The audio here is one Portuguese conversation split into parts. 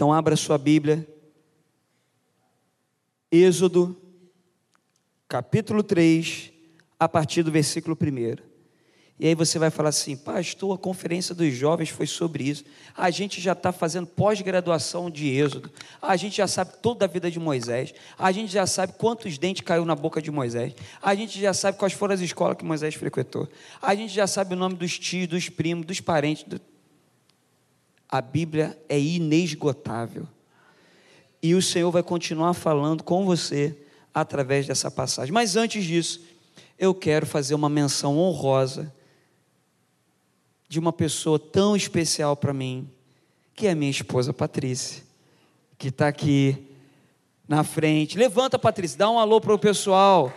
Então, abra sua Bíblia. Êxodo, capítulo 3, a partir do versículo 1. E aí você vai falar assim, pastor, a conferência dos jovens foi sobre isso. A gente já está fazendo pós-graduação de Êxodo. A gente já sabe toda a vida de Moisés. A gente já sabe quantos dentes caiu na boca de Moisés. A gente já sabe quais foram as escolas que Moisés frequentou. A gente já sabe o nome dos tios, dos primos, dos parentes. A Bíblia é inesgotável. E o Senhor vai continuar falando com você através dessa passagem. Mas antes disso, eu quero fazer uma menção honrosa de uma pessoa tão especial para mim, que é minha esposa Patrícia, que está aqui na frente. Levanta, Patrícia, dá um alô para o pessoal.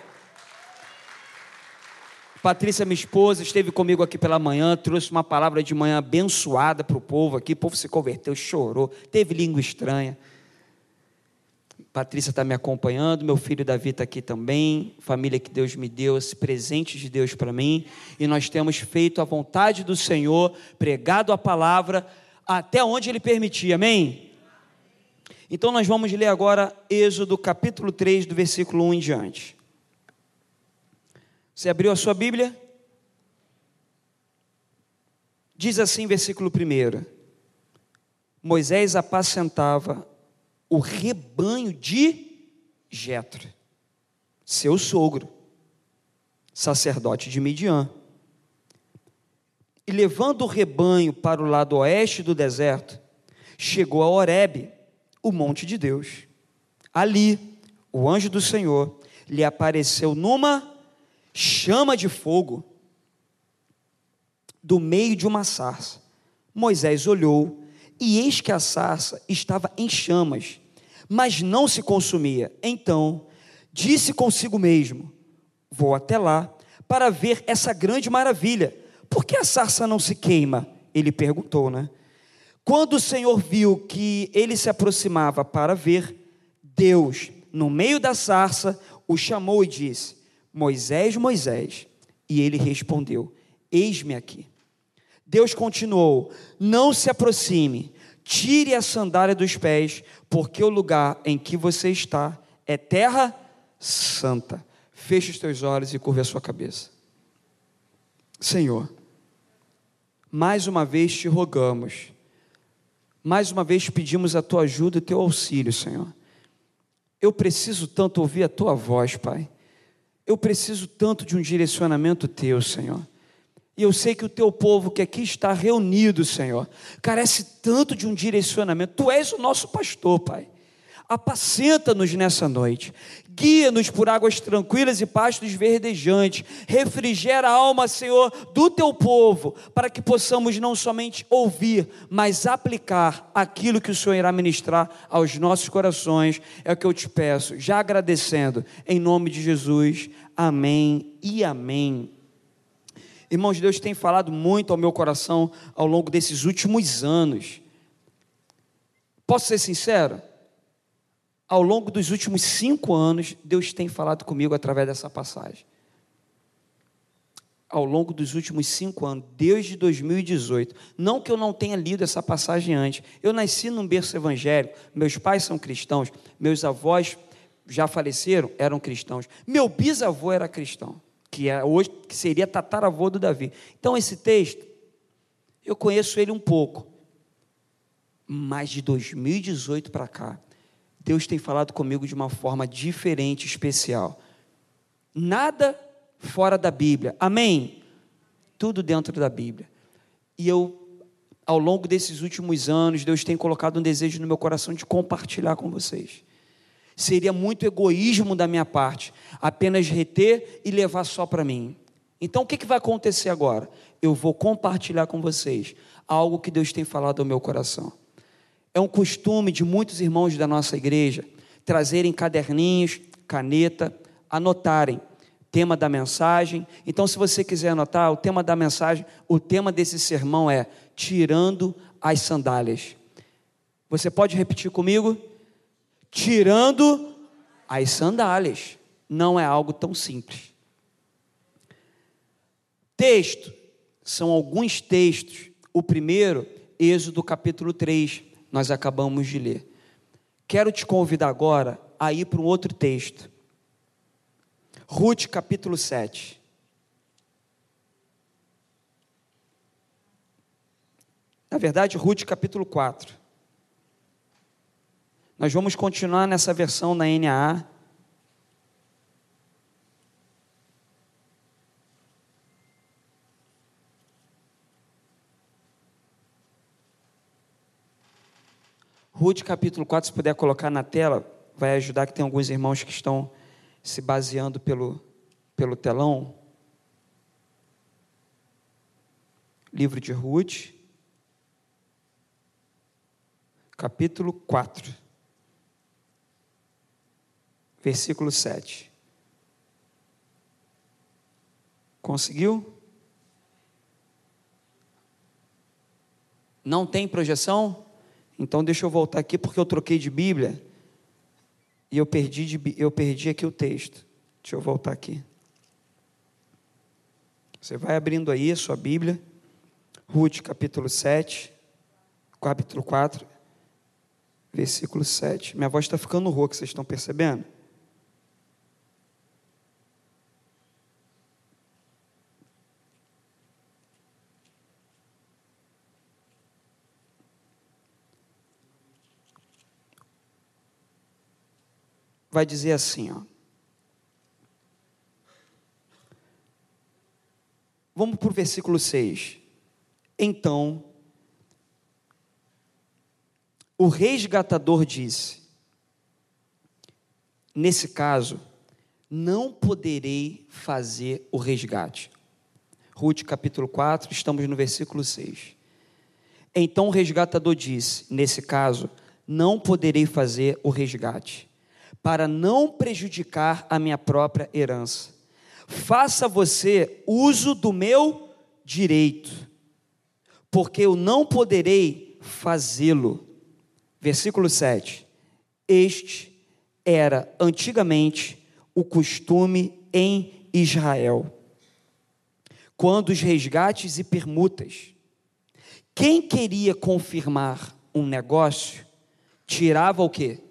Patrícia, minha esposa, esteve comigo aqui pela manhã, trouxe uma palavra de manhã abençoada para o povo aqui. O povo se converteu, chorou, teve língua estranha. Patrícia está me acompanhando, meu filho Davi está aqui também, família que Deus me deu, esse presente de Deus para mim, e nós temos feito a vontade do Senhor, pregado a palavra até onde Ele permitir, amém? Então nós vamos ler agora Êxodo capítulo 3, do versículo 1 em diante. Você abriu a sua Bíblia? Diz assim, versículo 1: Moisés apacentava o rebanho de Jetro, seu sogro, sacerdote de Midian. E levando o rebanho para o lado oeste do deserto, chegou a Horebe, o monte de Deus. Ali, o anjo do Senhor lhe apareceu numa chama de fogo do meio de uma sarça. Moisés olhou, e eis que a sarça estava em chamas, mas não se consumia. Então disse consigo mesmo: Vou até lá para ver essa grande maravilha. Por que a sarça não se queima? Ele perguntou, né? Quando o Senhor viu que ele se aproximava para ver, Deus, no meio da sarça, o chamou e disse: Moisés, Moisés. E ele respondeu: Eis-me aqui. Deus continuou: Não se aproxime, tire a sandália dos pés, porque o lugar em que você está é terra santa. Feche os teus olhos e curva a sua cabeça. Senhor, mais uma vez te rogamos, mais uma vez pedimos a tua ajuda e teu auxílio, Senhor. Eu preciso tanto ouvir a tua voz, Pai. Eu preciso tanto de um direcionamento teu, Senhor. E eu sei que o teu povo que aqui está reunido, Senhor, carece tanto de um direcionamento. Tu és o nosso pastor, Pai. Apacenta-nos nessa noite, guia-nos por águas tranquilas e pastos verdejantes, refrigera a alma, Senhor, do teu povo, para que possamos não somente ouvir, mas aplicar aquilo que o Senhor irá ministrar aos nossos corações. É o que eu te peço, já agradecendo, em nome de Jesus. Amém e amém. Irmãos, Deus tem falado muito ao meu coração ao longo desses últimos anos. Posso ser sincero? Ao longo dos últimos cinco anos, Deus tem falado comigo através dessa passagem. Ao longo dos últimos cinco anos, desde 2018. Não que eu não tenha lido essa passagem antes. Eu nasci num berço evangélico, meus pais são cristãos, meus avós já faleceram, eram cristãos. Meu bisavô era cristão que é hoje que seria tataravô do Davi. Então esse texto eu conheço ele um pouco. Mas de 2018 para cá, Deus tem falado comigo de uma forma diferente, especial. Nada fora da Bíblia. Amém. Tudo dentro da Bíblia. E eu ao longo desses últimos anos, Deus tem colocado um desejo no meu coração de compartilhar com vocês. Seria muito egoísmo da minha parte apenas reter e levar só para mim. Então o que, vai acontecer agora? Eu vou compartilhar com vocês algo que Deus tem falado ao meu coração. É um costume de muitos irmãos da nossa igreja trazerem caderninhos, caneta, anotarem tema da mensagem. Então, se você quiser anotar o tema da mensagem, o tema desse sermão é tirando as sandálias. Você pode repetir comigo? tirando as sandálias. Não é algo tão simples. Texto, são alguns textos. O primeiro, Êxodo capítulo 3, nós acabamos de ler. Quero te convidar agora a ir para um outro texto. Ruth capítulo 7. Na verdade, Ruth capítulo 4. Nós vamos continuar nessa versão na NAA. Ruth capítulo 4, se puder colocar na tela, vai ajudar que tem alguns irmãos que estão se baseando pelo, pelo telão. Livro de Ruth, capítulo 4, versículo 7. Conseguiu? Não tem projeção? Então deixa eu voltar aqui porque eu troquei de Bíblia e eu perdi, de, eu perdi aqui o texto. Deixa eu voltar aqui. Você vai abrindo aí a sua Bíblia, Ruth capítulo 7, capítulo 4, versículo 7. Minha voz está ficando rouca, vocês estão percebendo? Vai dizer assim, ó. Vamos para o versículo 6. Então, o resgatador disse: Nesse caso, não poderei fazer o resgate. Ruth capítulo 4, estamos no versículo 6. Então o resgatador disse: Nesse caso, não poderei fazer o resgate para não prejudicar a minha própria herança. Faça você uso do meu direito, porque eu não poderei fazê-lo. Versículo 7. Este era antigamente o costume em Israel. Quando os resgates e permutas, quem queria confirmar um negócio, tirava o quê?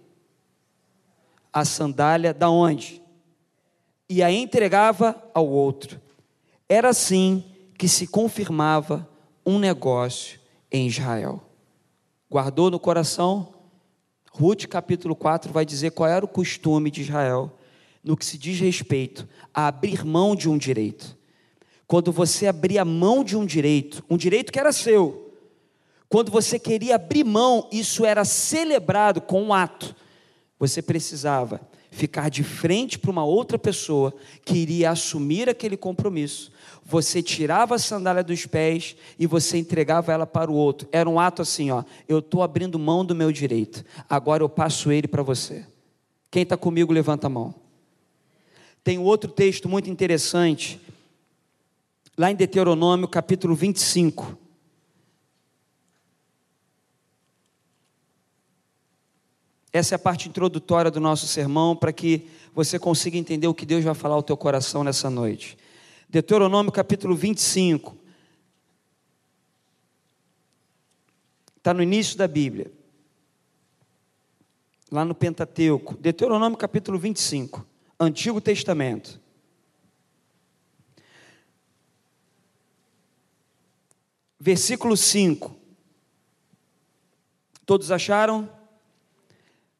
A sandália da onde? E a entregava ao outro. Era assim que se confirmava um negócio em Israel. Guardou no coração? Ruth capítulo 4 vai dizer qual era o costume de Israel no que se diz respeito a abrir mão de um direito. Quando você abria mão de um direito, um direito que era seu, quando você queria abrir mão, isso era celebrado com um ato você precisava ficar de frente para uma outra pessoa que iria assumir aquele compromisso. Você tirava a sandália dos pés e você entregava ela para o outro. Era um ato assim, ó, eu estou abrindo mão do meu direito. Agora eu passo ele para você. Quem está comigo levanta a mão. Tem outro texto muito interessante lá em Deuteronômio capítulo 25. Essa é a parte introdutória do nosso sermão para que você consiga entender o que Deus vai falar ao teu coração nessa noite. Deuteronômio capítulo 25. Está no início da Bíblia. Lá no Pentateuco. Deuteronômio capítulo 25. Antigo Testamento. Versículo 5. Todos acharam?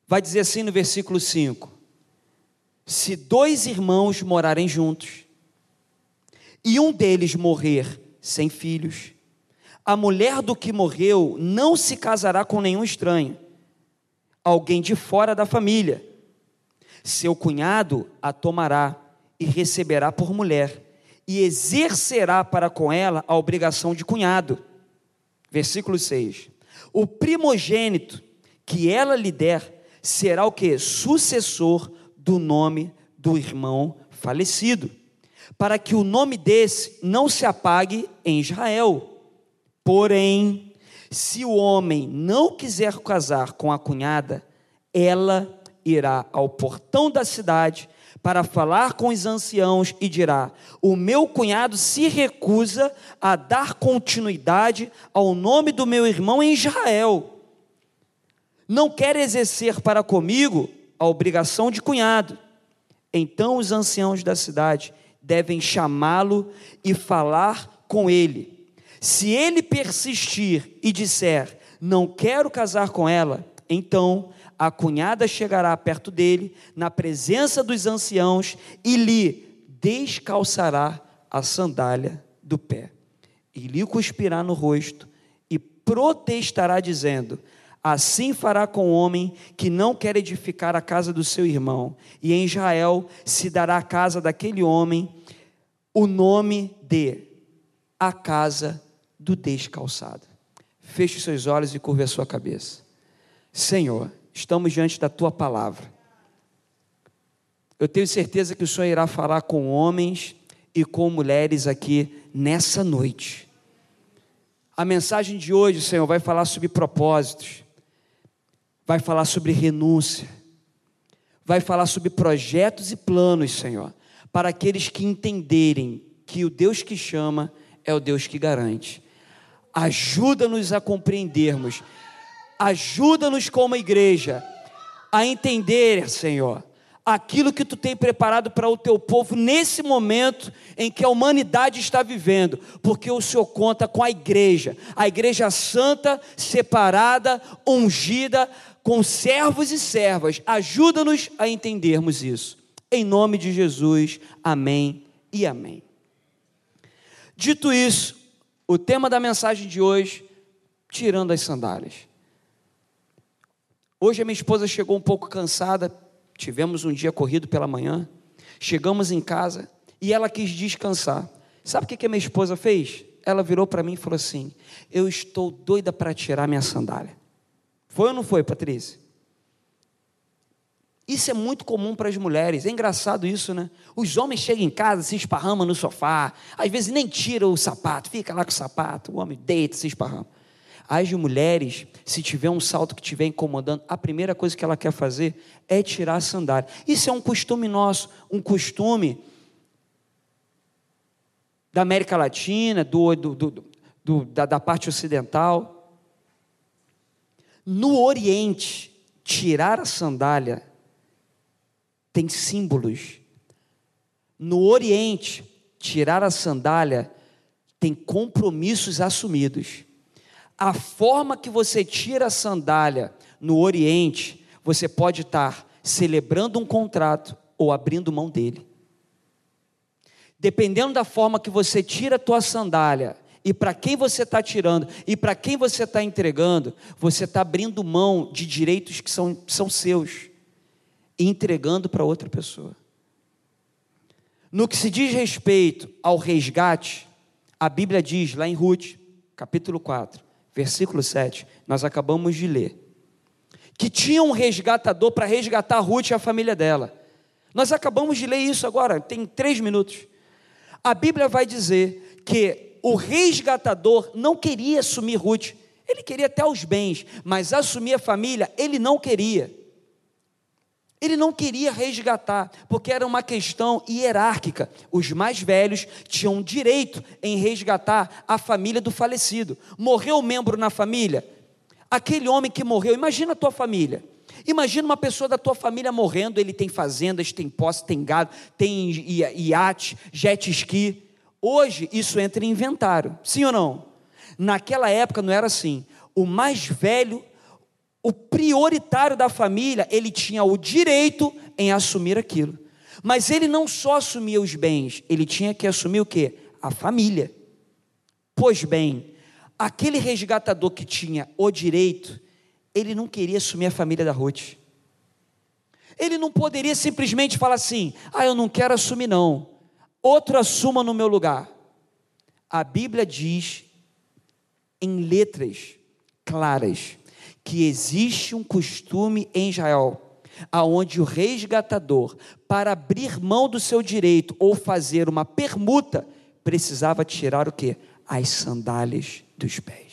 Vai dizer assim no versículo 5: Se dois irmãos morarem juntos, e um deles morrer sem filhos, a mulher do que morreu não se casará com nenhum estranho, alguém de fora da família. Seu cunhado a tomará e receberá por mulher, e exercerá para com ela a obrigação de cunhado. Versículo 6: O primogênito que ela lhe der será o que? Sucessor do nome do irmão falecido, para que o nome desse não se apague em Israel. Porém, se o homem não quiser casar com a cunhada, ela irá ao portão da cidade para falar com os anciãos e dirá: O meu cunhado se recusa a dar continuidade ao nome do meu irmão em Israel não quer exercer para comigo a obrigação de cunhado. Então os anciãos da cidade devem chamá-lo e falar com ele. Se ele persistir e disser: Não quero casar com ela, então a cunhada chegará perto dele, na presença dos anciãos, e lhe descalçará a sandália do pé. E lhe cuspirá no rosto e protestará, dizendo: Assim fará com o homem que não quer edificar a casa do seu irmão, e em Israel se dará à casa daquele homem o nome de a casa do descalçado. Feche os seus olhos e curve a sua cabeça. Senhor, estamos diante da tua palavra. Eu tenho certeza que o Senhor irá falar com homens e com mulheres aqui nessa noite. A mensagem de hoje, Senhor, vai falar sobre propósitos, vai falar sobre renúncia, vai falar sobre projetos e planos, Senhor, para aqueles que entenderem que o Deus que chama é o Deus que garante. Ajuda-nos a compreendermos, ajuda-nos como igreja a entender, Senhor, aquilo que tu tem preparado para o teu povo nesse momento em que a humanidade está vivendo, porque o Senhor conta com a igreja, a igreja santa, separada, ungida, com servos e servas. Ajuda-nos a entendermos isso. Em nome de Jesus, amém e amém. Dito isso, o tema da mensagem de hoje, tirando as sandálias. Hoje a minha esposa chegou um pouco cansada, tivemos um dia corrido pela manhã, chegamos em casa e ela quis descansar. Sabe o que a minha esposa fez? Ela virou para mim e falou assim: Eu estou doida para tirar minha sandália. Foi ou não foi, Patrícia? Isso é muito comum para as mulheres. É engraçado isso, né? Os homens chegam em casa, se esparramam no sofá, às vezes nem tiram o sapato, fica lá com o sapato, o homem deita, se esparrama. As mulheres, se tiver um salto que estiver incomodando, a primeira coisa que ela quer fazer é tirar a sandália. Isso é um costume nosso, um costume da América Latina, do, do, do, do da, da parte ocidental. No Oriente, tirar a sandália tem símbolos. No Oriente, tirar a sandália tem compromissos assumidos. A forma que você tira a sandália no Oriente, você pode estar celebrando um contrato ou abrindo mão dele. Dependendo da forma que você tira a tua sandália e para quem você está tirando e para quem você está entregando, você está abrindo mão de direitos que são, são seus e entregando para outra pessoa. No que se diz respeito ao resgate, a Bíblia diz lá em Ruth, capítulo 4, versículo 7, nós acabamos de ler, que tinha um resgatador para resgatar Ruth e a família dela. Nós acabamos de ler isso agora, tem três minutos. A Bíblia vai dizer que o resgatador não queria assumir Ruth, ele queria até os bens, mas assumir a família ele não queria. Ele não queria resgatar, porque era uma questão hierárquica. Os mais velhos tinham direito em resgatar a família do falecido. Morreu um membro na família, aquele homem que morreu, imagina a tua família. Imagina uma pessoa da tua família morrendo, ele tem fazendas, tem posse, tem gado, tem iate, jet ski. Hoje isso entra em inventário, sim ou não? Naquela época não era assim. O mais velho o prioritário da família, ele tinha o direito em assumir aquilo. Mas ele não só assumia os bens, ele tinha que assumir o que? A família. Pois bem, aquele resgatador que tinha o direito, ele não queria assumir a família da Ruth. Ele não poderia simplesmente falar assim: ah, eu não quero assumir, não. Outro assuma no meu lugar. A Bíblia diz, em letras claras, que existe um costume em Israel aonde o resgatador, para abrir mão do seu direito ou fazer uma permuta, precisava tirar o que? As sandálias dos pés.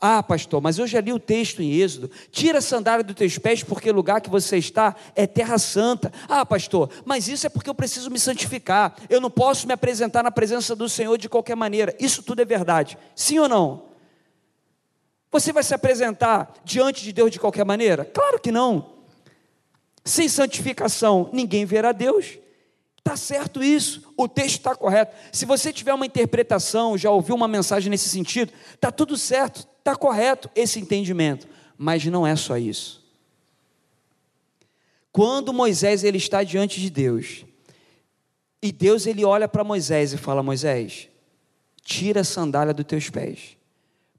Ah, pastor, mas eu já li o texto em Êxodo. Tira a sandália dos teus pés, porque o lugar que você está é terra santa. Ah, pastor, mas isso é porque eu preciso me santificar. Eu não posso me apresentar na presença do Senhor de qualquer maneira. Isso tudo é verdade. Sim ou não? Você vai se apresentar diante de Deus de qualquer maneira? Claro que não. Sem santificação, ninguém verá Deus. Está certo isso, o texto está correto. Se você tiver uma interpretação, já ouviu uma mensagem nesse sentido, está tudo certo, está correto esse entendimento. Mas não é só isso. Quando Moisés ele está diante de Deus, e Deus ele olha para Moisés e fala: Moisés, tira a sandália dos teus pés,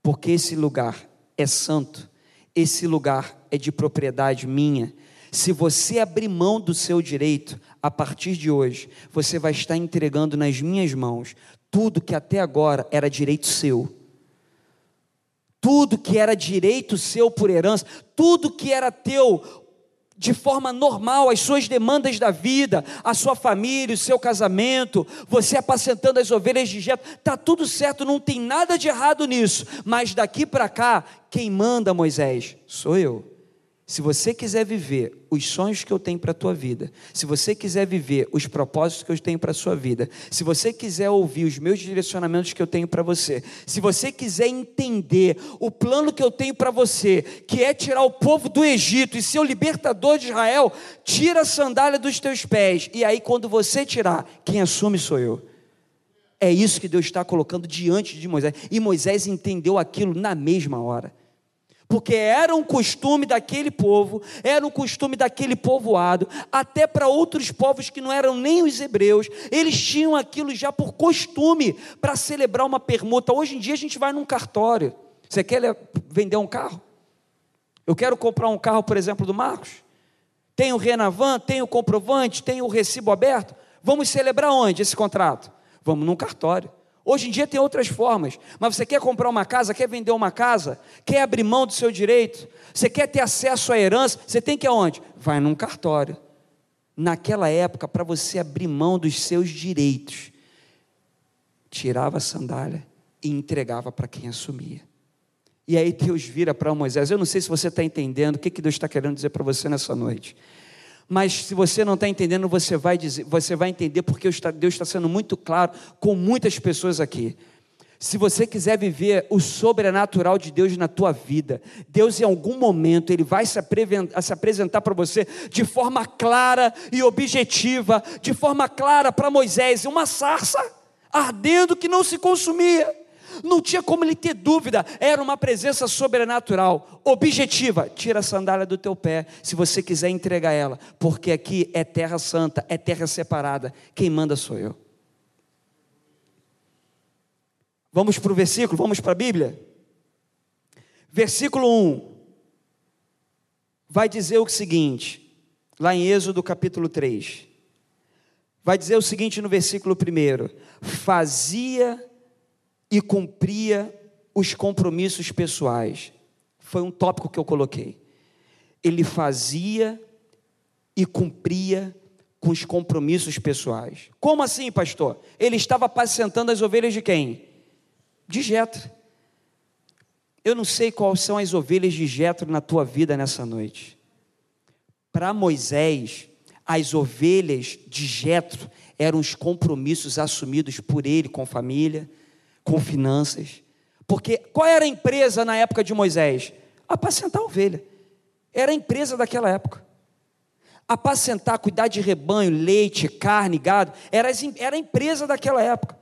porque esse lugar é santo, esse lugar é de propriedade minha. Se você abrir mão do seu direito, a partir de hoje, você vai estar entregando nas minhas mãos tudo que até agora era direito seu. Tudo que era direito seu por herança, tudo que era teu de forma normal as suas demandas da vida, a sua família, o seu casamento, você apacentando as ovelhas de Jetro, tá tudo certo, não tem nada de errado nisso. Mas daqui para cá, quem manda Moisés sou eu. Se você quiser viver os sonhos que eu tenho para a tua vida, se você quiser viver os propósitos que eu tenho para a sua vida, se você quiser ouvir os meus direcionamentos que eu tenho para você, se você quiser entender o plano que eu tenho para você, que é tirar o povo do Egito e ser o libertador de Israel, tira a sandália dos teus pés. E aí, quando você tirar, quem assume sou eu. É isso que Deus está colocando diante de Moisés. E Moisés entendeu aquilo na mesma hora porque era um costume daquele povo, era um costume daquele povoado, até para outros povos que não eram nem os hebreus, eles tinham aquilo já por costume para celebrar uma permuta. Hoje em dia a gente vai num cartório. Você quer vender um carro? Eu quero comprar um carro, por exemplo, do Marcos. Tem o Renavan, tem o comprovante, tem o recibo aberto. Vamos celebrar onde esse contrato? Vamos num cartório. Hoje em dia tem outras formas, mas você quer comprar uma casa, quer vender uma casa, quer abrir mão do seu direito, você quer ter acesso à herança, você tem que ir aonde? Vai num cartório. Naquela época, para você abrir mão dos seus direitos, tirava a sandália e entregava para quem assumia. E aí Deus vira para Moisés. Eu não sei se você está entendendo o que, que Deus está querendo dizer para você nessa noite mas se você não está entendendo, você vai, dizer, você vai entender porque Deus está sendo muito claro com muitas pessoas aqui. Se você quiser viver o sobrenatural de Deus na tua vida, Deus em algum momento ele vai se, se apresentar para você de forma clara e objetiva, de forma clara para Moisés, uma sarça ardendo que não se consumia. Não tinha como ele ter dúvida, era uma presença sobrenatural, objetiva. Tira a sandália do teu pé, se você quiser entregar ela, porque aqui é terra santa, é terra separada. Quem manda sou eu. Vamos para o versículo, vamos para a Bíblia. Versículo 1 vai dizer o seguinte, lá em Êxodo capítulo 3. Vai dizer o seguinte no versículo 1: Fazia e cumpria os compromissos pessoais. Foi um tópico que eu coloquei. Ele fazia e cumpria com os compromissos pessoais. Como assim, pastor? Ele estava apacentando as ovelhas de quem? De Jetro. Eu não sei quais são as ovelhas de Jetro na tua vida nessa noite. Para Moisés, as ovelhas de Jetro eram os compromissos assumidos por ele com família, com finanças. Porque qual era a empresa na época de Moisés? Apacentar ovelha. Era a empresa daquela época. Apacentar, cuidar de rebanho, leite, carne, gado, era, era a empresa daquela época.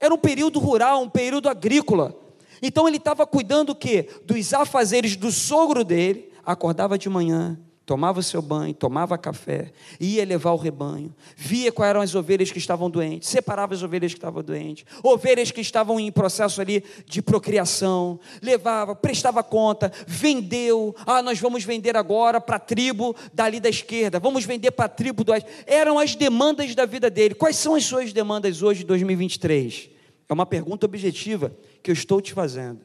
Era um período rural, um período agrícola. Então ele estava cuidando o quê? Dos afazeres do sogro dele. Acordava de manhã, tomava o seu banho, tomava café, ia levar o rebanho, via quais eram as ovelhas que estavam doentes, separava as ovelhas que estavam doentes, ovelhas que estavam em processo ali de procriação, levava, prestava conta, vendeu, ah, nós vamos vender agora para a tribo dali da esquerda, vamos vender para a tribo do. Eram as demandas da vida dele. Quais são as suas demandas hoje, 2023? É uma pergunta objetiva que eu estou te fazendo.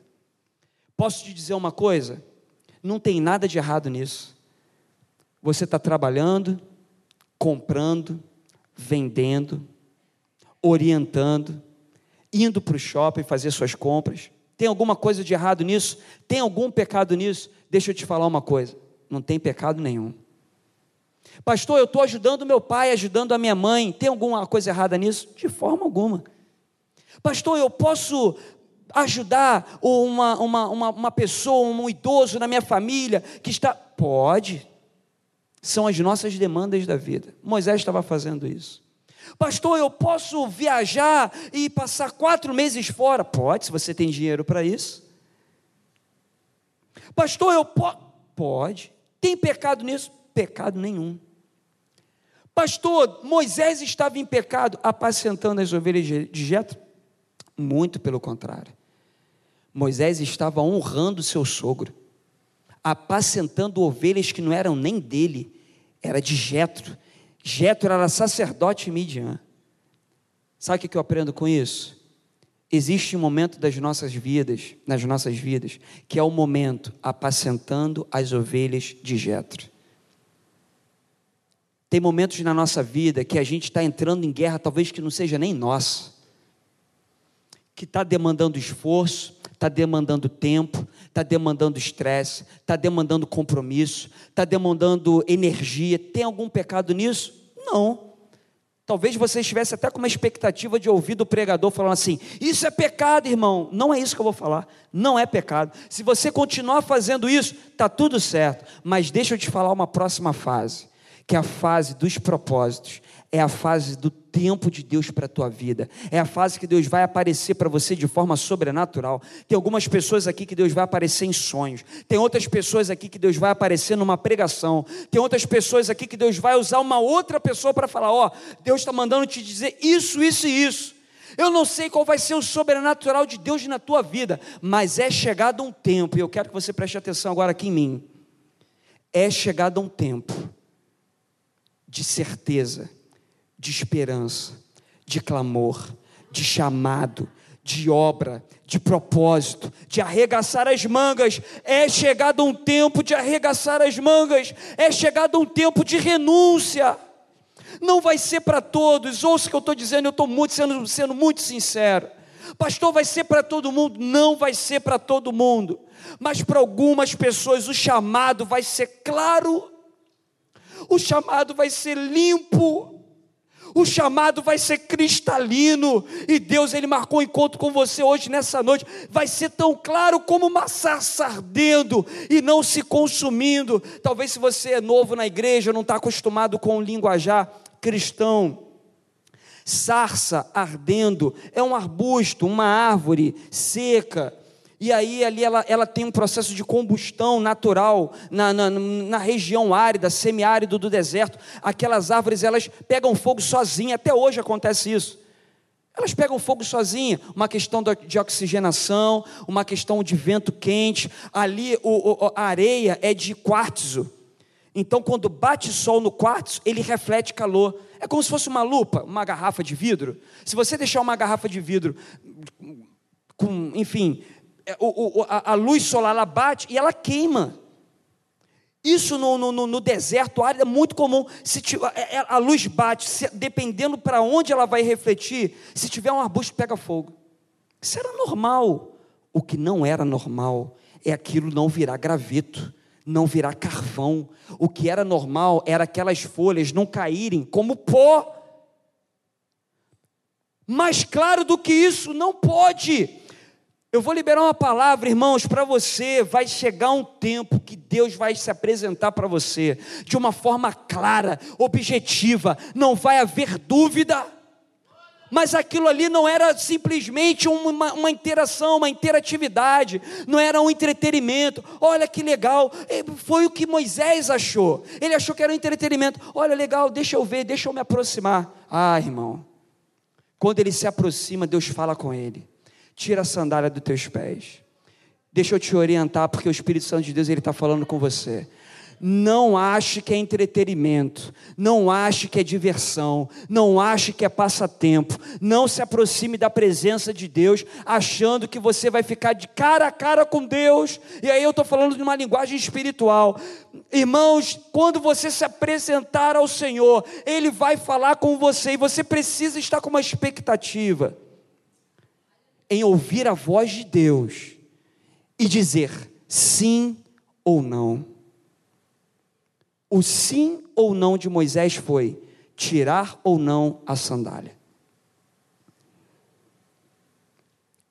Posso te dizer uma coisa? Não tem nada de errado nisso. Você está trabalhando, comprando, vendendo, orientando, indo para o shopping fazer suas compras. Tem alguma coisa de errado nisso? Tem algum pecado nisso? Deixa eu te falar uma coisa: não tem pecado nenhum. Pastor, eu estou ajudando meu pai, ajudando a minha mãe. Tem alguma coisa errada nisso? De forma alguma. Pastor, eu posso ajudar uma, uma, uma, uma pessoa, um idoso na minha família que está. Pode. São as nossas demandas da vida. Moisés estava fazendo isso. Pastor, eu posso viajar e passar quatro meses fora? Pode, se você tem dinheiro para isso. Pastor, eu posso. Pode. Tem pecado nisso? Pecado nenhum. Pastor, Moisés estava em pecado apacentando as ovelhas de Jetro? Muito pelo contrário. Moisés estava honrando seu sogro, apacentando ovelhas que não eram nem dele, era de Jetro. Jetro era sacerdote Midian. Sabe o que eu aprendo com isso? Existe um momento das nossas vidas, nas nossas vidas, que é o momento apacentando as ovelhas de Jetro. Tem momentos na nossa vida que a gente está entrando em guerra, talvez que não seja nem nossa, que está demandando esforço, está demandando tempo, está demandando estresse, está demandando compromisso, está demandando energia. Tem algum pecado nisso? Não. Talvez você estivesse até com uma expectativa de ouvir do pregador falando assim: Isso é pecado, irmão. Não é isso que eu vou falar. Não é pecado. Se você continuar fazendo isso, está tudo certo. Mas deixa eu te falar uma próxima fase que é a fase dos propósitos, é a fase do tempo de Deus para a tua vida, é a fase que Deus vai aparecer para você de forma sobrenatural. Tem algumas pessoas aqui que Deus vai aparecer em sonhos, tem outras pessoas aqui que Deus vai aparecer numa pregação, tem outras pessoas aqui que Deus vai usar uma outra pessoa para falar: Ó, oh, Deus está mandando te dizer isso, isso e isso. Eu não sei qual vai ser o sobrenatural de Deus na tua vida, mas é chegado um tempo, e eu quero que você preste atenção agora aqui em mim. É chegado um tempo de certeza, de esperança, de clamor, de chamado, de obra, de propósito, de arregaçar as mangas. É chegado um tempo de arregaçar as mangas, é chegado um tempo de renúncia. Não vai ser para todos, ouça o que eu estou dizendo, eu estou muito, sendo, sendo muito sincero. Pastor, vai ser para todo mundo? Não vai ser para todo mundo, mas para algumas pessoas o chamado vai ser claro o chamado vai ser limpo, o chamado vai ser cristalino, e Deus ele marcou um encontro com você hoje nessa noite, vai ser tão claro como uma sarça ardendo e não se consumindo. Talvez se você é novo na igreja, não está acostumado com o linguajar cristão. Sarça ardendo é um arbusto, uma árvore seca e aí ali ela, ela tem um processo de combustão natural na, na, na região árida, semiárido do deserto. Aquelas árvores elas pegam fogo sozinhas, até hoje acontece isso. Elas pegam fogo sozinhas, uma questão de oxigenação, uma questão de vento quente. Ali o, o, a areia é de quartzo. Então, quando bate sol no quartzo, ele reflete calor. É como se fosse uma lupa, uma garrafa de vidro. Se você deixar uma garrafa de vidro com, enfim, o, o, a, a, luz solar ela bate e ela queima. Isso no, no, no deserto árido é muito comum. Se tiver, é, é, a luz bate, se, dependendo para onde ela vai refletir, se tiver um arbusto, pega fogo. Isso era normal. O que não era normal é aquilo não virar graveto, não virar carvão. O que era normal era aquelas folhas não caírem como pó. Mais claro do que isso, não pode. Eu vou liberar uma palavra, irmãos, para você. Vai chegar um tempo que Deus vai se apresentar para você de uma forma clara, objetiva, não vai haver dúvida. Mas aquilo ali não era simplesmente uma, uma interação, uma interatividade, não era um entretenimento. Olha que legal, é, foi o que Moisés achou. Ele achou que era um entretenimento. Olha, legal, deixa eu ver, deixa eu me aproximar. Ah, irmão, quando ele se aproxima, Deus fala com ele tira a sandália dos teus pés. Deixa eu te orientar, porque o Espírito Santo de Deus está falando com você. Não ache que é entretenimento, não ache que é diversão, não ache que é passatempo. Não se aproxime da presença de Deus achando que você vai ficar de cara a cara com Deus. E aí eu estou falando de uma linguagem espiritual. Irmãos, quando você se apresentar ao Senhor, Ele vai falar com você e você precisa estar com uma expectativa em ouvir a voz de Deus e dizer sim ou não. O sim ou não de Moisés foi tirar ou não a sandália.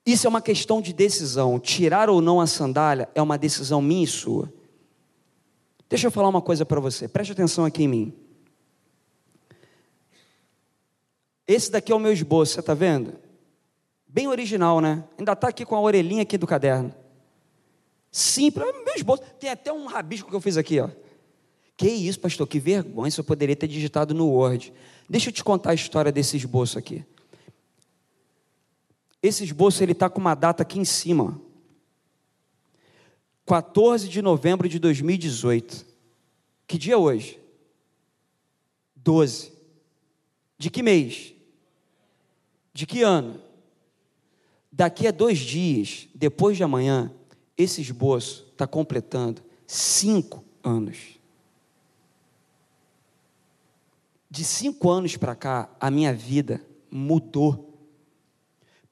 Isso é uma questão de decisão. Tirar ou não a sandália é uma decisão minha e sua. Deixa eu falar uma coisa para você, preste atenção aqui em mim. Esse daqui é o meu esboço, você está vendo? Bem original, né? Ainda está aqui com a orelhinha aqui do caderno. Simples, é meu esboço. Tem até um rabisco que eu fiz aqui, ó. Que isso, pastor, que vergonha, isso eu poderia ter digitado no Word. Deixa eu te contar a história desse esboço aqui. Esse esboço ele está com uma data aqui em cima. 14 de novembro de 2018. Que dia é hoje? 12. De que mês? De que ano? Daqui a dois dias, depois de amanhã, esse esboço está completando cinco anos. De cinco anos para cá, a minha vida mudou.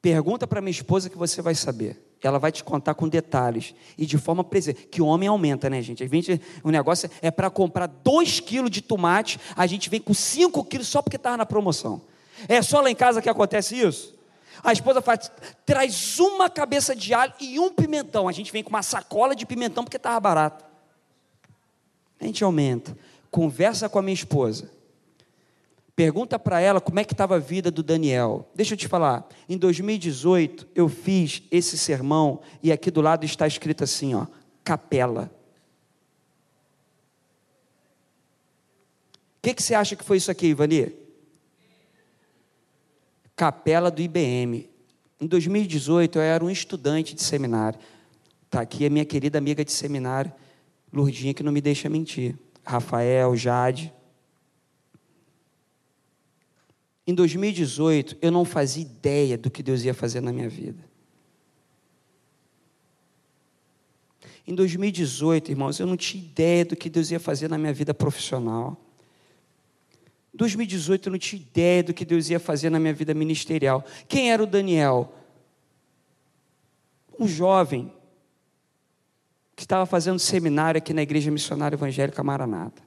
Pergunta para minha esposa que você vai saber. Ela vai te contar com detalhes e de forma presente. Que o homem aumenta, né, gente? A gente o negócio é para comprar dois quilos de tomate, a gente vem com cinco quilos só porque estava na promoção. É só lá em casa que acontece isso? A esposa faz, traz uma cabeça de alho e um pimentão. A gente vem com uma sacola de pimentão porque estava barato. A gente aumenta. Conversa com a minha esposa. Pergunta para ela como é que estava a vida do Daniel. Deixa eu te falar. Em 2018 eu fiz esse sermão e aqui do lado está escrito assim, ó, capela. O que, que você acha que foi isso aqui, Ivani? Capela do IBM. Em 2018 eu era um estudante de seminário. Está aqui a minha querida amiga de seminário, Lurdinha, que não me deixa mentir. Rafael, Jade. Em 2018, eu não fazia ideia do que Deus ia fazer na minha vida. Em 2018, irmãos, eu não tinha ideia do que Deus ia fazer na minha vida profissional. Em 2018, eu não tinha ideia do que Deus ia fazer na minha vida ministerial. Quem era o Daniel? Um jovem que estava fazendo seminário aqui na Igreja Missionária Evangélica Maranata.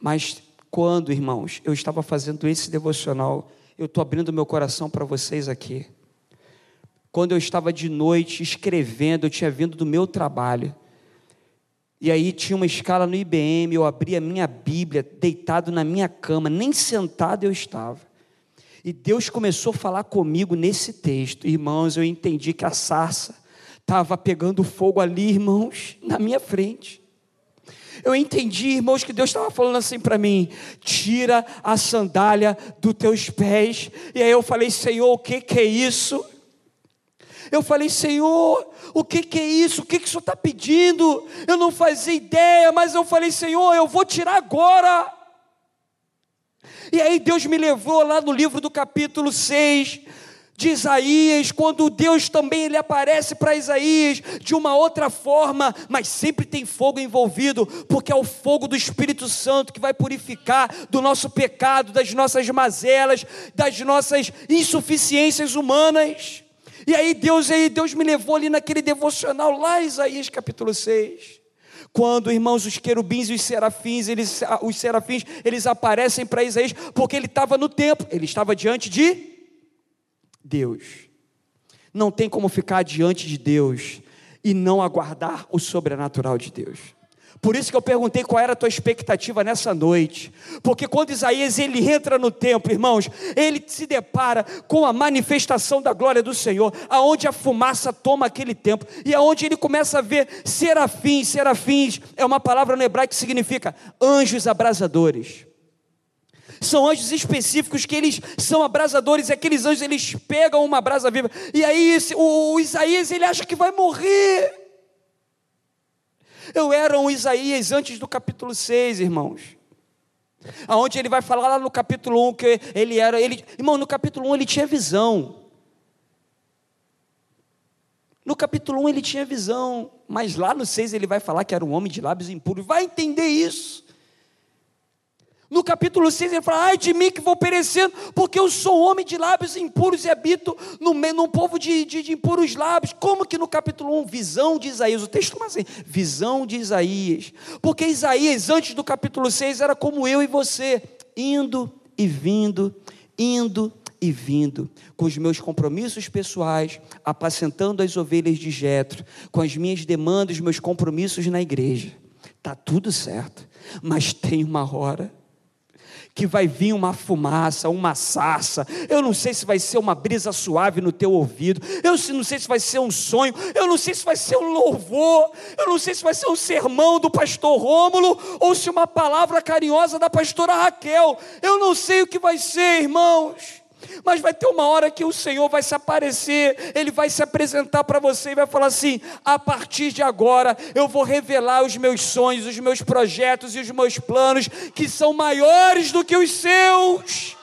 Mas quando, irmãos, eu estava fazendo esse devocional, eu estou abrindo meu coração para vocês aqui. Quando eu estava de noite escrevendo, eu tinha vindo do meu trabalho. E aí tinha uma escala no IBM, eu abri a minha Bíblia, deitado na minha cama, nem sentado eu estava. E Deus começou a falar comigo nesse texto. Irmãos, eu entendi que a sarça estava pegando fogo ali, irmãos, na minha frente. Eu entendi, irmãos, que Deus estava falando assim para mim: tira a sandália dos teus pés. E aí eu falei: Senhor, o que, que é isso? Eu falei, Senhor, o que, que é isso? O que, que o Senhor está pedindo? Eu não fazia ideia, mas eu falei, Senhor, eu vou tirar agora. E aí Deus me levou lá no livro do capítulo 6, de Isaías, quando Deus também ele aparece para Isaías de uma outra forma, mas sempre tem fogo envolvido, porque é o fogo do Espírito Santo que vai purificar do nosso pecado, das nossas mazelas, das nossas insuficiências humanas. E aí Deus, aí Deus me levou ali naquele devocional lá Isaías capítulo 6. Quando, irmãos, os querubins e os serafins, eles, os serafins, eles aparecem para Isaías, porque ele estava no templo, ele estava diante de Deus. Não tem como ficar diante de Deus e não aguardar o sobrenatural de Deus. Por isso que eu perguntei qual era a tua expectativa nessa noite. Porque quando Isaías ele entra no templo, irmãos, ele se depara com a manifestação da glória do Senhor, aonde a fumaça toma aquele templo e aonde ele começa a ver serafins, serafins é uma palavra no hebraico que significa anjos abrasadores. São anjos específicos que eles são abrasadores, e aqueles anjos eles pegam uma brasa viva. E aí o, o Isaías ele acha que vai morrer. Eu era um Isaías antes do capítulo 6, irmãos. Aonde ele vai falar lá no capítulo 1 que ele era, ele, irmão, no capítulo 1 ele tinha visão. No capítulo 1 ele tinha visão, mas lá no 6 ele vai falar que era um homem de lábios impuros. Vai entender isso. No capítulo 6 ele fala: Ai de mim que vou perecendo, porque eu sou homem de lábios impuros e habito no meio num povo de, de, de, impuros lábios. Como que no capítulo 1, visão de Isaías, o texto como assim? Visão de Isaías. Porque Isaías, antes do capítulo 6, era como eu e você, indo e vindo, indo e vindo, com os meus compromissos pessoais, apacentando as ovelhas de Jetro, com as minhas demandas, meus compromissos na igreja. Tá tudo certo, mas tem uma hora que vai vir uma fumaça, uma sarça. Eu não sei se vai ser uma brisa suave no teu ouvido. Eu não sei se vai ser um sonho. Eu não sei se vai ser um louvor. Eu não sei se vai ser um sermão do pastor Rômulo ou se uma palavra carinhosa da pastora Raquel. Eu não sei o que vai ser, irmãos. Mas vai ter uma hora que o Senhor vai se aparecer, Ele vai se apresentar para você e vai falar assim: a partir de agora eu vou revelar os meus sonhos, os meus projetos e os meus planos que são maiores do que os seus.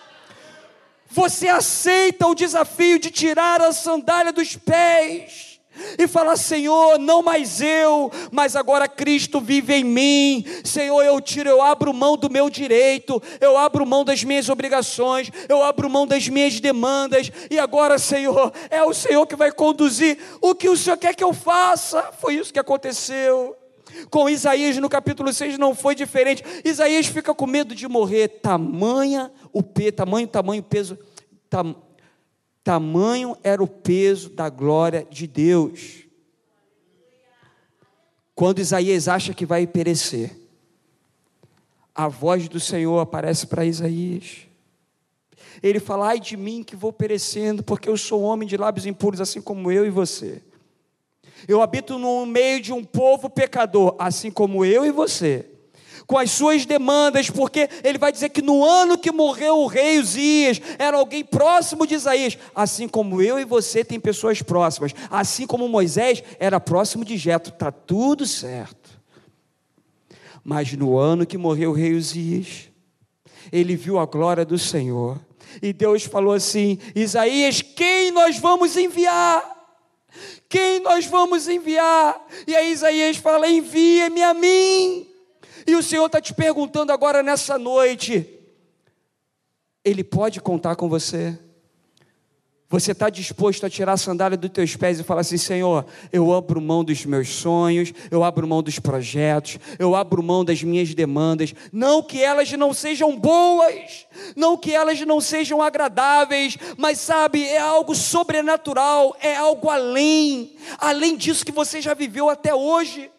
Você aceita o desafio de tirar a sandália dos pés e falar: Senhor, não mais eu, mas agora Cristo vive em mim. Senhor, eu tiro, eu abro mão do meu direito, eu abro mão das minhas obrigações, eu abro mão das minhas demandas, e agora, Senhor, é o Senhor que vai conduzir o que o Senhor quer que eu faça. Foi isso que aconteceu. Com Isaías no capítulo 6 não foi diferente. Isaías fica com medo de morrer. Tamanha o P, tamanho, tamanho, peso, tam, Tamanho era o peso da glória de Deus. Quando Isaías acha que vai perecer, a voz do Senhor aparece para Isaías. Ele fala: Ai de mim que vou perecendo, porque eu sou homem de lábios impuros, assim como eu e você. Eu habito no meio de um povo pecador, assim como eu e você com as suas demandas, porque ele vai dizer que no ano que morreu o rei Uzias, era alguém próximo de Isaías, assim como eu e você tem pessoas próximas, assim como Moisés era próximo de Jetro, está tudo certo. Mas no ano que morreu o rei Uzias, ele viu a glória do Senhor, e Deus falou assim: Isaías, quem nós vamos enviar? Quem nós vamos enviar? E aí Isaías fala: envia-me a mim. E o Senhor está te perguntando agora nessa noite: Ele pode contar com você? Você está disposto a tirar a sandália dos teus pés e falar assim: Senhor, eu abro mão dos meus sonhos, eu abro mão dos projetos, eu abro mão das minhas demandas. Não que elas não sejam boas, não que elas não sejam agradáveis, mas sabe, é algo sobrenatural, é algo além, além disso que você já viveu até hoje.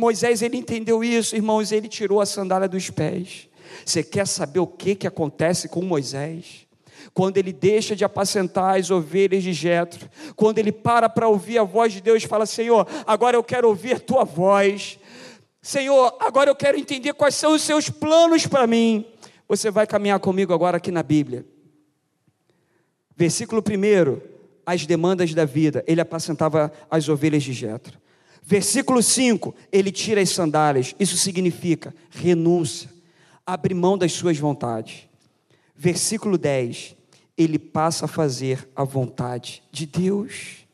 Moisés ele entendeu isso, irmãos, ele tirou a sandália dos pés. Você quer saber o que, que acontece com Moisés? Quando ele deixa de apacentar as ovelhas de Jetro, quando ele para para ouvir a voz de Deus, fala: Senhor, agora eu quero ouvir a tua voz. Senhor, agora eu quero entender quais são os seus planos para mim. Você vai caminhar comigo agora aqui na Bíblia. Versículo 1, as demandas da vida. Ele apacentava as ovelhas de Jetro. Versículo 5, ele tira as sandálias, isso significa renúncia, abre mão das suas vontades. Versículo 10, ele passa a fazer a vontade de Deus.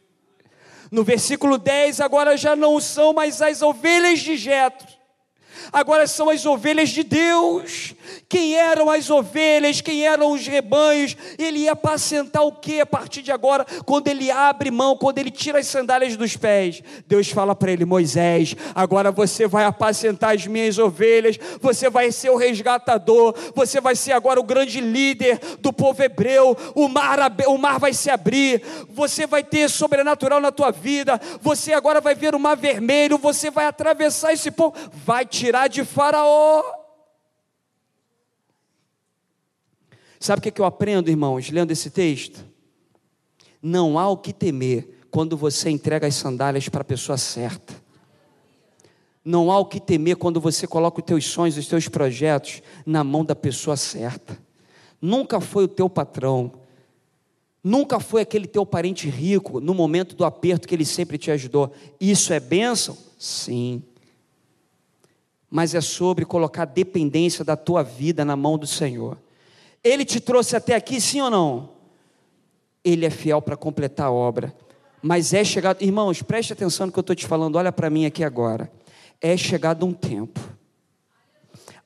No versículo 10, agora já não são mais as ovelhas de Jetro, agora são as ovelhas de Deus. Quem eram as ovelhas, quem eram os rebanhos, ele ia apacentar o que a partir de agora, quando ele abre mão, quando ele tira as sandálias dos pés. Deus fala para ele: Moisés, agora você vai apacentar as minhas ovelhas, você vai ser o resgatador, você vai ser agora o grande líder do povo hebreu. O mar, o mar vai se abrir, você vai ter sobrenatural na tua vida, você agora vai ver o mar vermelho, você vai atravessar esse povo, vai tirar de Faraó. Sabe o que, é que eu aprendo, irmãos, lendo esse texto? Não há o que temer quando você entrega as sandálias para a pessoa certa. Não há o que temer quando você coloca os teus sonhos, os teus projetos na mão da pessoa certa. Nunca foi o teu patrão, nunca foi aquele teu parente rico no momento do aperto que ele sempre te ajudou. Isso é bênção? Sim. Mas é sobre colocar a dependência da tua vida na mão do Senhor. Ele te trouxe até aqui, sim ou não? Ele é fiel para completar a obra. Mas é chegado, irmãos, preste atenção no que eu estou te falando, olha para mim aqui agora. É chegado um tempo,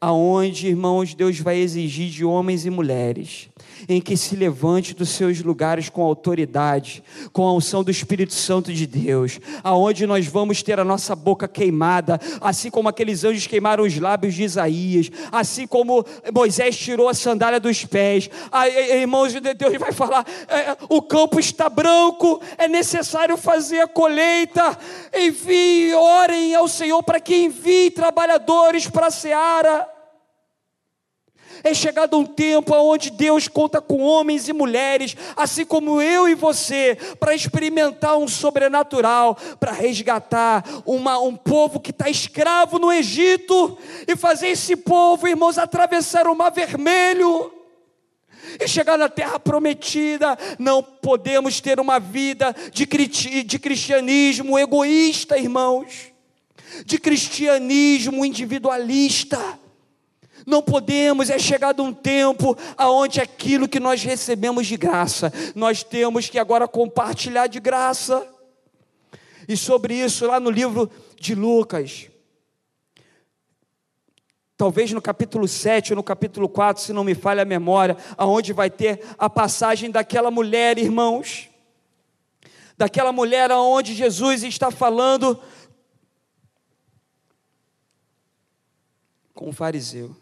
aonde, irmãos, Deus vai exigir de homens e mulheres em que se levante dos seus lugares com autoridade, com a unção do Espírito Santo de Deus, aonde nós vamos ter a nossa boca queimada, assim como aqueles anjos queimaram os lábios de Isaías, assim como Moisés tirou a sandália dos pés. Irmãos de Deus vai falar: é, o campo está branco, é necessário fazer a colheita. Envie, orem ao Senhor para que envie trabalhadores para a seara. É chegado um tempo onde Deus conta com homens e mulheres, assim como eu e você, para experimentar um sobrenatural, para resgatar uma, um povo que está escravo no Egito e fazer esse povo, irmãos, atravessar o mar vermelho e chegar na terra prometida. Não podemos ter uma vida de, de cristianismo egoísta, irmãos, de cristianismo individualista. Não podemos, é chegado um tempo aonde aquilo que nós recebemos de graça, nós temos que agora compartilhar de graça. E sobre isso, lá no livro de Lucas, talvez no capítulo 7 ou no capítulo 4, se não me falha a memória, aonde vai ter a passagem daquela mulher, irmãos, daquela mulher aonde Jesus está falando com o fariseu.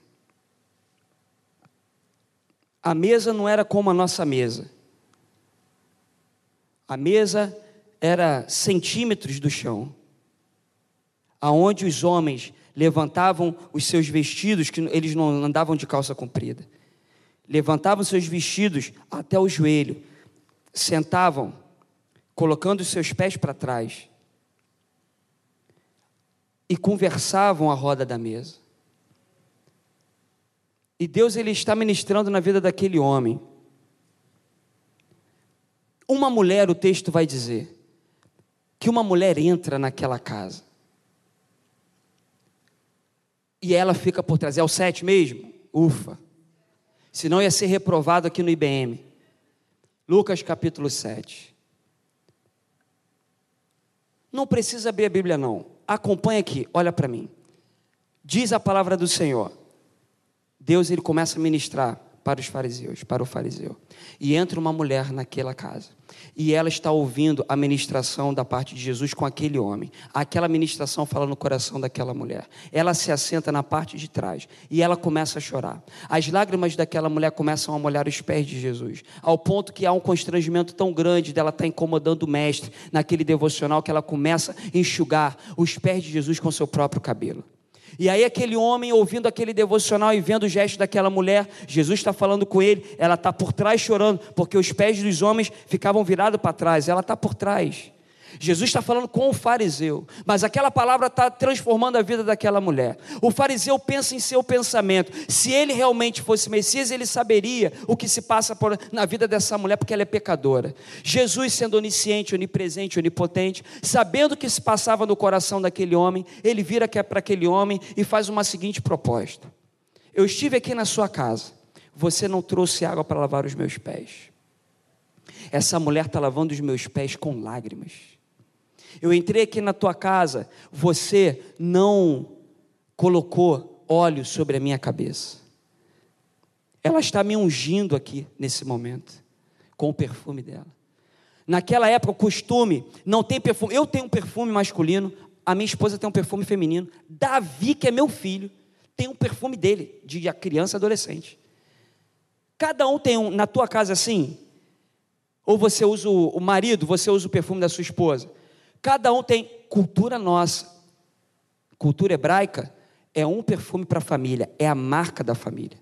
A mesa não era como a nossa mesa. A mesa era centímetros do chão, aonde os homens levantavam os seus vestidos, que eles não andavam de calça comprida, levantavam seus vestidos até o joelho, sentavam, colocando os seus pés para trás, e conversavam à roda da mesa. E Deus ele está ministrando na vida daquele homem. Uma mulher, o texto vai dizer, que uma mulher entra naquela casa. E ela fica por trás. É o sete mesmo? Ufa. Senão ia ser reprovado aqui no IBM. Lucas capítulo 7. Não precisa abrir a Bíblia, não. Acompanha aqui, olha para mim. Diz a palavra do Senhor. Deus ele começa a ministrar para os fariseus, para o fariseu. E entra uma mulher naquela casa. E ela está ouvindo a ministração da parte de Jesus com aquele homem. Aquela ministração fala no coração daquela mulher. Ela se assenta na parte de trás e ela começa a chorar. As lágrimas daquela mulher começam a molhar os pés de Jesus, ao ponto que há um constrangimento tão grande dela estar incomodando o mestre naquele devocional que ela começa a enxugar os pés de Jesus com seu próprio cabelo. E aí, aquele homem ouvindo aquele devocional e vendo o gesto daquela mulher, Jesus está falando com ele, ela está por trás chorando, porque os pés dos homens ficavam virados para trás, ela está por trás. Jesus está falando com o fariseu, mas aquela palavra está transformando a vida daquela mulher. O fariseu pensa em seu pensamento. Se ele realmente fosse Messias, ele saberia o que se passa por, na vida dessa mulher, porque ela é pecadora. Jesus, sendo onisciente, onipresente, onipotente, sabendo o que se passava no coração daquele homem, ele vira para aquele homem e faz uma seguinte proposta: Eu estive aqui na sua casa, você não trouxe água para lavar os meus pés. Essa mulher está lavando os meus pés com lágrimas. Eu entrei aqui na tua casa, você não colocou óleo sobre a minha cabeça. Ela está me ungindo aqui nesse momento, com o perfume dela. Naquela época, o costume não tem perfume. Eu tenho um perfume masculino, a minha esposa tem um perfume feminino. Davi, que é meu filho, tem um perfume dele, de criança adolescente. Cada um tem um, na tua casa assim? Ou você usa o marido, você usa o perfume da sua esposa? Cada um tem cultura nossa. Cultura hebraica é um perfume para a família, é a marca da família.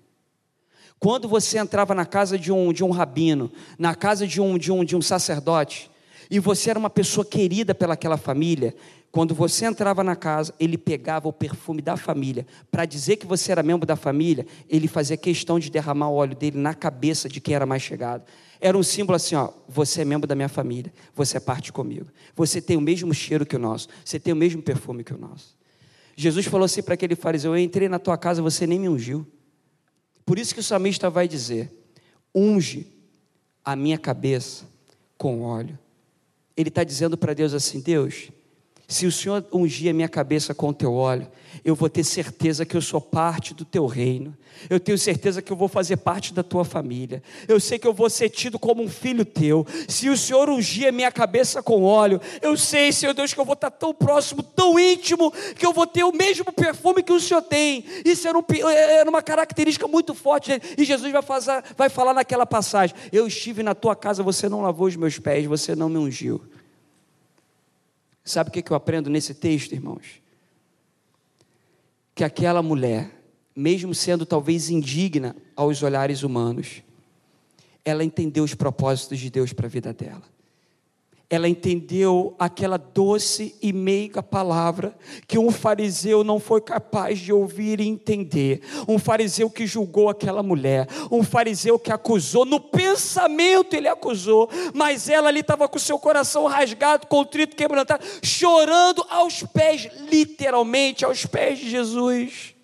Quando você entrava na casa de um, de um rabino, na casa de um, de, um, de um sacerdote, e você era uma pessoa querida pelaquela família, quando você entrava na casa, ele pegava o perfume da família. Para dizer que você era membro da família, ele fazia questão de derramar o óleo dele na cabeça de quem era mais chegado. Era um símbolo assim, ó, você é membro da minha família, você é parte comigo. Você tem o mesmo cheiro que o nosso, você tem o mesmo perfume que o nosso. Jesus falou assim para aquele fariseu: Eu entrei na tua casa, você nem me ungiu. Por isso que o salmista vai dizer: Unge a minha cabeça com óleo. Ele está dizendo para Deus assim: Deus, Se o Senhor ungir a minha cabeça com o teu óleo, eu vou ter certeza que eu sou parte do teu reino. Eu tenho certeza que eu vou fazer parte da tua família. Eu sei que eu vou ser tido como um filho teu. Se o Senhor ungir a minha cabeça com óleo, eu sei, Senhor Deus, que eu vou estar tão próximo, tão íntimo, que eu vou ter o mesmo perfume que o Senhor tem. Isso era, um, era uma característica muito forte. E Jesus vai, fazer, vai falar naquela passagem: Eu estive na tua casa, você não lavou os meus pés, você não me ungiu. Sabe o que eu aprendo nesse texto, irmãos? Que aquela mulher, mesmo sendo talvez indigna aos olhares humanos, ela entendeu os propósitos de Deus para a vida dela ela entendeu aquela doce e meiga palavra que um fariseu não foi capaz de ouvir e entender. Um fariseu que julgou aquela mulher, um fariseu que acusou, no pensamento ele acusou, mas ela ali estava com seu coração rasgado, contrito, quebrantado, chorando aos pés, literalmente aos pés de Jesus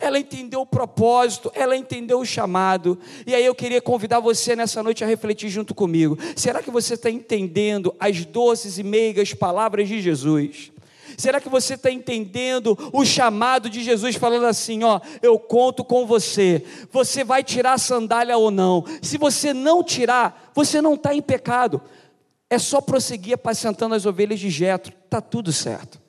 ela entendeu o propósito, ela entendeu o chamado. E aí eu queria convidar você nessa noite a refletir junto comigo. Será que você está entendendo as doces e meigas palavras de Jesus? Será que você está entendendo o chamado de Jesus falando assim: ó, eu conto com você, você vai tirar a sandália ou não? Se você não tirar, você não está em pecado, é só prosseguir apacentando as ovelhas de Jetro, está tudo certo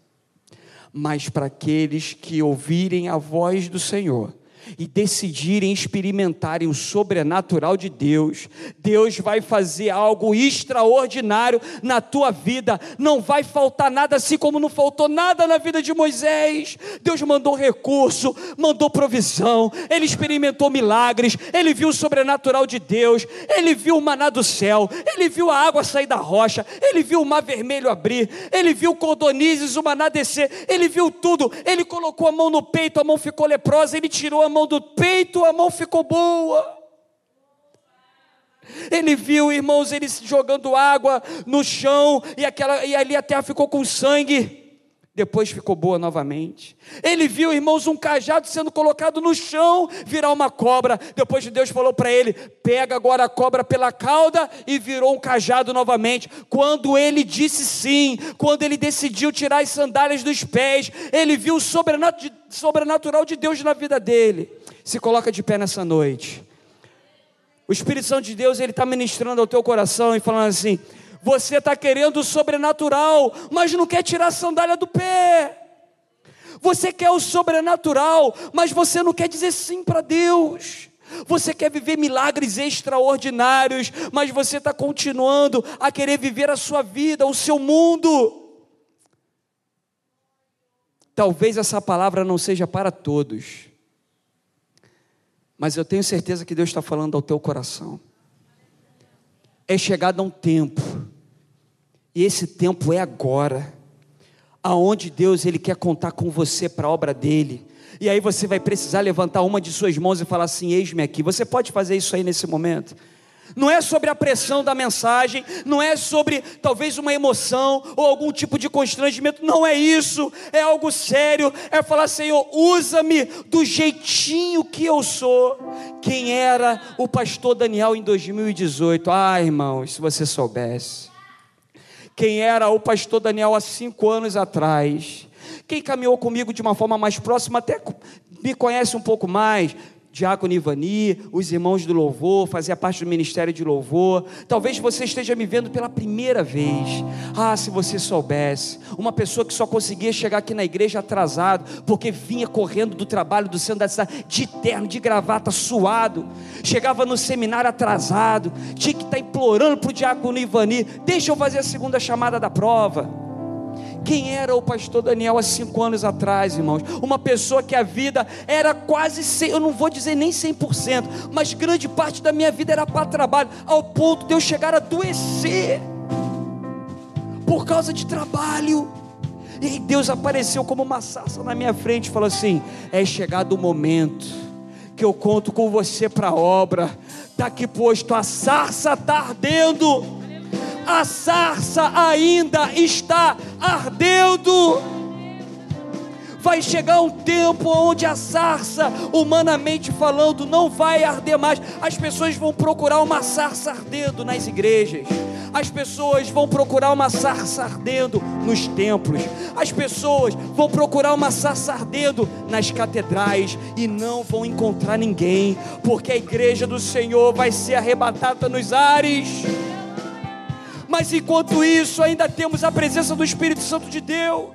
mas para aqueles que ouvirem a voz do Senhor e decidirem experimentarem o sobrenatural de Deus, Deus vai fazer algo extraordinário na tua vida. Não vai faltar nada, assim como não faltou nada na vida de Moisés. Deus mandou recurso, mandou provisão, ele experimentou milagres, ele viu o sobrenatural de Deus, ele viu o maná do céu, ele viu a água sair da rocha, ele viu o mar vermelho abrir, ele viu cordonizes, o maná descer, ele viu tudo. Ele colocou a mão no peito, a mão ficou leprosa, ele tirou a mão do peito, a mão ficou boa. Ele viu, irmãos, eles jogando água no chão e, aquela, e ali a terra ficou com sangue. Depois ficou boa novamente. Ele viu, irmãos, um cajado sendo colocado no chão, virar uma cobra. Depois Deus falou para ele: pega agora a cobra pela cauda e virou um cajado novamente. Quando ele disse sim, quando ele decidiu tirar as sandálias dos pés, ele viu o sobrenatural de Deus na vida dele. Se coloca de pé nessa noite. O Espírito Santo de Deus, ele está ministrando ao teu coração e falando assim: você está querendo o sobrenatural, mas não quer tirar a sandália do pé. Você quer o sobrenatural, mas você não quer dizer sim para Deus. Você quer viver milagres extraordinários, mas você está continuando a querer viver a sua vida, o seu mundo. Talvez essa palavra não seja para todos, mas eu tenho certeza que Deus está falando ao teu coração é chegado um tempo, e esse tempo é agora, aonde Deus ele quer contar com você para a obra dele. E aí você vai precisar levantar uma de suas mãos e falar assim: Eis-me aqui. Você pode fazer isso aí nesse momento? Não é sobre a pressão da mensagem, não é sobre talvez uma emoção ou algum tipo de constrangimento, não é isso, é algo sério, é falar, Senhor, usa-me do jeitinho que eu sou. Quem era o pastor Daniel em 2018? Ah, irmão, se você soubesse. Quem era o pastor Daniel há cinco anos atrás? Quem caminhou comigo de uma forma mais próxima, até me conhece um pouco mais, Diácono Ivani, os irmãos do louvor, fazia parte do ministério de louvor. Talvez você esteja me vendo pela primeira vez. Ah, se você soubesse, uma pessoa que só conseguia chegar aqui na igreja atrasado, porque vinha correndo do trabalho do centro da cidade, de terno, de gravata, suado, chegava no seminário atrasado, tinha que estar implorando para o diácono Ivani: deixa eu fazer a segunda chamada da prova. Quem era o pastor Daniel há cinco anos atrás, irmãos? Uma pessoa que a vida era quase, eu não vou dizer nem 100%, mas grande parte da minha vida era para trabalho, ao ponto de eu chegar a adoecer por causa de trabalho. E aí Deus apareceu como uma sarça na minha frente e falou assim: é chegado o momento que eu conto com você para a obra. Está aqui posto, a sarça está ardendo a sarça ainda está ardendo. Vai chegar um tempo onde a sarça, humanamente falando, não vai arder mais. As pessoas vão procurar uma sarça ardendo nas igrejas. As pessoas vão procurar uma sarça ardendo nos templos. As pessoas vão procurar uma sarça ardendo nas catedrais e não vão encontrar ninguém, porque a igreja do Senhor vai ser arrebatada nos ares mas enquanto isso ainda temos a presença do Espírito Santo de Deus.